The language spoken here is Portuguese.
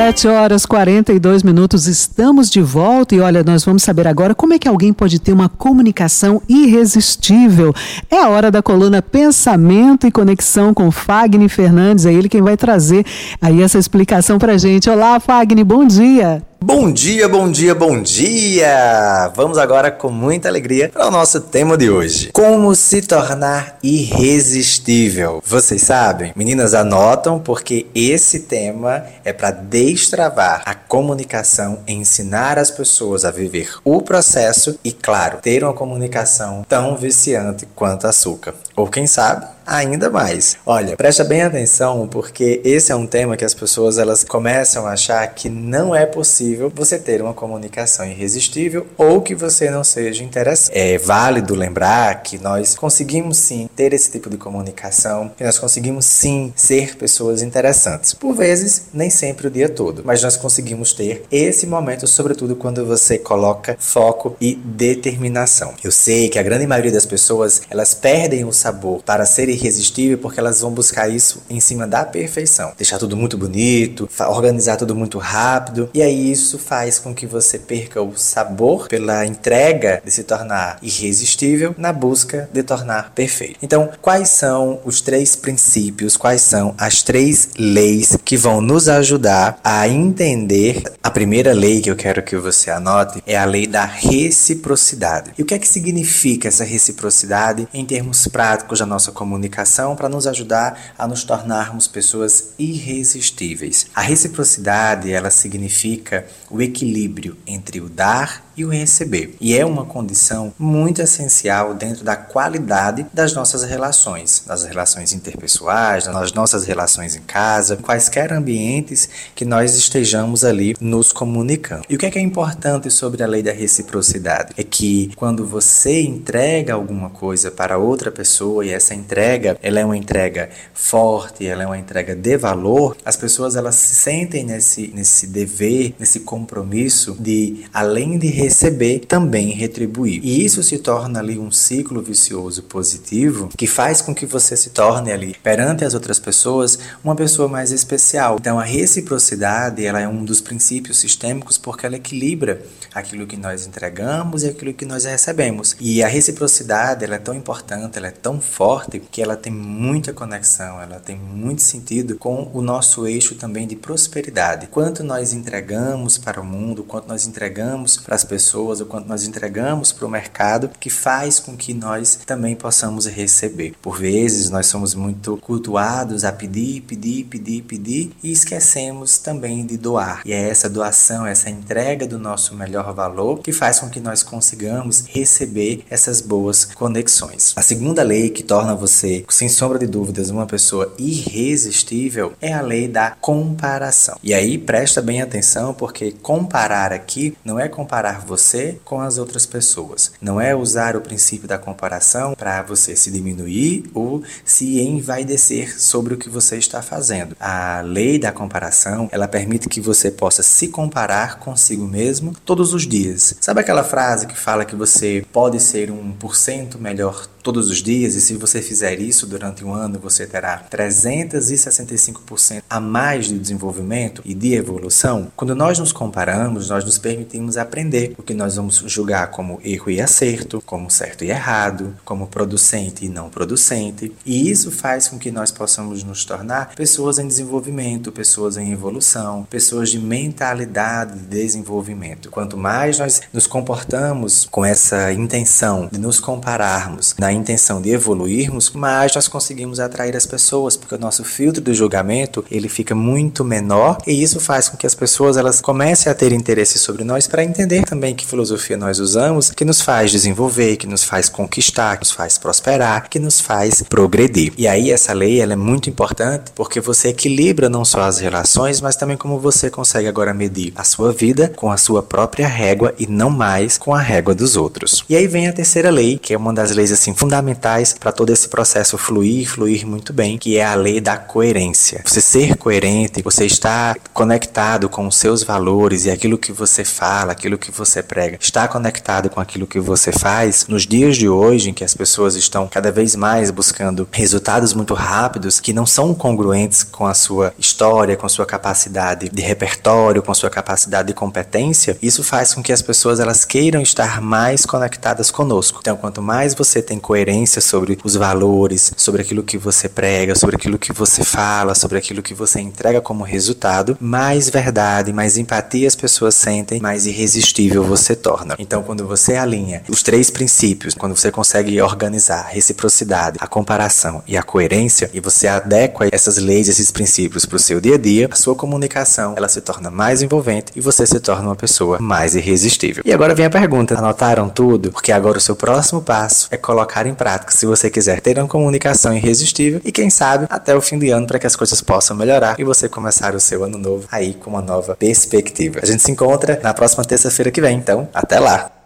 7 horas 42 minutos, estamos de volta e olha, nós vamos saber agora como é que alguém pode ter uma comunicação irresistível. É a hora da coluna Pensamento e Conexão com Fagner Fernandes, é ele quem vai trazer aí essa explicação pra gente. Olá, Fagner, bom dia. Bom dia, bom dia, bom dia! Vamos agora com muita alegria para o nosso tema de hoje: Como se tornar irresistível. Vocês sabem? Meninas, anotam porque esse tema é para destravar a comunicação, ensinar as pessoas a viver o processo e, claro, ter uma comunicação tão viciante quanto açúcar. Ou quem sabe, ainda mais. Olha, presta bem atenção porque esse é um tema que as pessoas elas começam a achar que não é possível você ter uma comunicação irresistível ou que você não seja interessante. É válido lembrar que nós conseguimos sim ter esse tipo de comunicação, que nós conseguimos sim ser pessoas interessantes. Por vezes, nem sempre o dia todo, mas nós conseguimos ter esse momento, sobretudo quando você coloca foco e determinação. Eu sei que a grande maioria das pessoas, elas perdem o sabor para ser irresistível porque elas vão buscar isso em cima da perfeição. Deixar tudo muito bonito, organizar tudo muito rápido. E aí isso faz com que você perca o sabor pela entrega de se tornar irresistível na busca de tornar perfeito. Então, quais são os três princípios, quais são as três leis que vão nos ajudar a entender? A primeira lei que eu quero que você anote é a lei da reciprocidade. E o que é que significa essa reciprocidade em termos práticos da nossa comunicação? Comunicação para nos ajudar a nos tornarmos pessoas irresistíveis. A reciprocidade, ela significa o equilíbrio entre o dar e o receber. E é uma condição muito essencial dentro da qualidade das nossas relações, das relações interpessoais, das nossas relações em casa, quaisquer ambientes que nós estejamos ali nos comunicando. E o que é, que é importante sobre a lei da reciprocidade? É que quando você entrega alguma coisa para outra pessoa e essa entrega, ela é uma entrega forte, ela é uma entrega de valor, as pessoas elas se sentem nesse nesse dever, nesse compromisso de além de receber, também retribuir. E isso se torna ali um ciclo vicioso positivo que faz com que você se torne ali perante as outras pessoas uma pessoa mais especial. Então a reciprocidade, ela é um dos princípios sistêmicos porque ela equilibra aquilo que nós entregamos e aquilo que nós recebemos. E a reciprocidade, ela é tão importante, ela é tão forte que ela tem muita conexão, ela tem muito sentido com o nosso eixo também de prosperidade. Quanto nós entregamos para o mundo, quanto nós entregamos para as pessoas, o quanto nós entregamos para o mercado, que faz com que nós também possamos receber. Por vezes nós somos muito cultuados a pedir, pedir, pedir, pedir e esquecemos também de doar. E é essa doação, essa entrega do nosso melhor valor que faz com que nós consigamos receber essas boas conexões. A segunda lei que torna você, sem sombra de dúvidas, uma pessoa irresistível é a lei da comparação. E aí presta bem atenção porque comparar aqui não é comparar você com as outras pessoas. Não é usar o princípio da comparação para você se diminuir ou se envaidecer sobre o que você está fazendo. A lei da comparação, ela permite que você possa se comparar consigo mesmo todos os dias. Sabe aquela frase que fala que você pode ser um por cento melhor todos os dias e se você fizer isso durante um ano, você terá 365% a mais de desenvolvimento e de evolução? Quando nós nos comparamos, nós nos permitimos aprender o que nós vamos julgar como erro e acerto, como certo e errado, como producente e não producente. E isso faz com que nós possamos nos tornar pessoas em desenvolvimento, pessoas em evolução, pessoas de mentalidade de desenvolvimento. Quanto mais nós nos comportamos com essa intenção de nos compararmos, na intenção de evoluirmos, mais nós conseguimos atrair as pessoas, porque o nosso filtro do julgamento ele fica muito menor e isso faz com que as pessoas elas comecem a ter interesse sobre nós para entender também que filosofia nós usamos, que nos faz desenvolver, que nos faz conquistar, que nos faz prosperar, que nos faz progredir. E aí essa lei ela é muito importante porque você equilibra não só as relações, mas também como você consegue agora medir a sua vida com a sua própria régua e não mais com a régua dos outros. E aí vem a terceira lei, que é uma das leis assim fundamentais para todo esse processo fluir, fluir muito bem, que é a lei da coerência. Você ser coerente, você estar conectado com os seus valores e aquilo que você fala, aquilo que você prega, estar conectado com aquilo que você faz, nos dias de hoje em que as pessoas estão cada vez mais buscando resultados muito rápidos que não são congruentes com a sua história, com a sua capacidade de repertório, com a sua capacidade de competência, isso faz com que as pessoas elas queiram estar mais conectadas conosco. Então, quanto mais você tem coerência sobre os valores, sobre aquilo que você prega, sobre aquilo que você fala, sobre aquilo que você entrega como resultado, mais verdade, mais empatia as pessoas sentem, mais irresistível você torna. Então, quando você alinha os três princípios, quando você consegue organizar a reciprocidade, a comparação e a coerência, e você adequa essas leis, esses princípios para o seu dia a dia, a sua comunicação ela se torna mais envolvente e você se torna uma pessoa mais irresistível. E agora vem a pergunta: anotaram tudo? Porque agora o seu próximo passo é colocar em prática se você quiser ter uma comunicação irresistível e quem sabe até o fim de ano para que as coisas possam melhorar e você começar o seu ano novo aí com uma nova perspectiva. A gente se encontra na próxima terça-feira que vem, então até lá!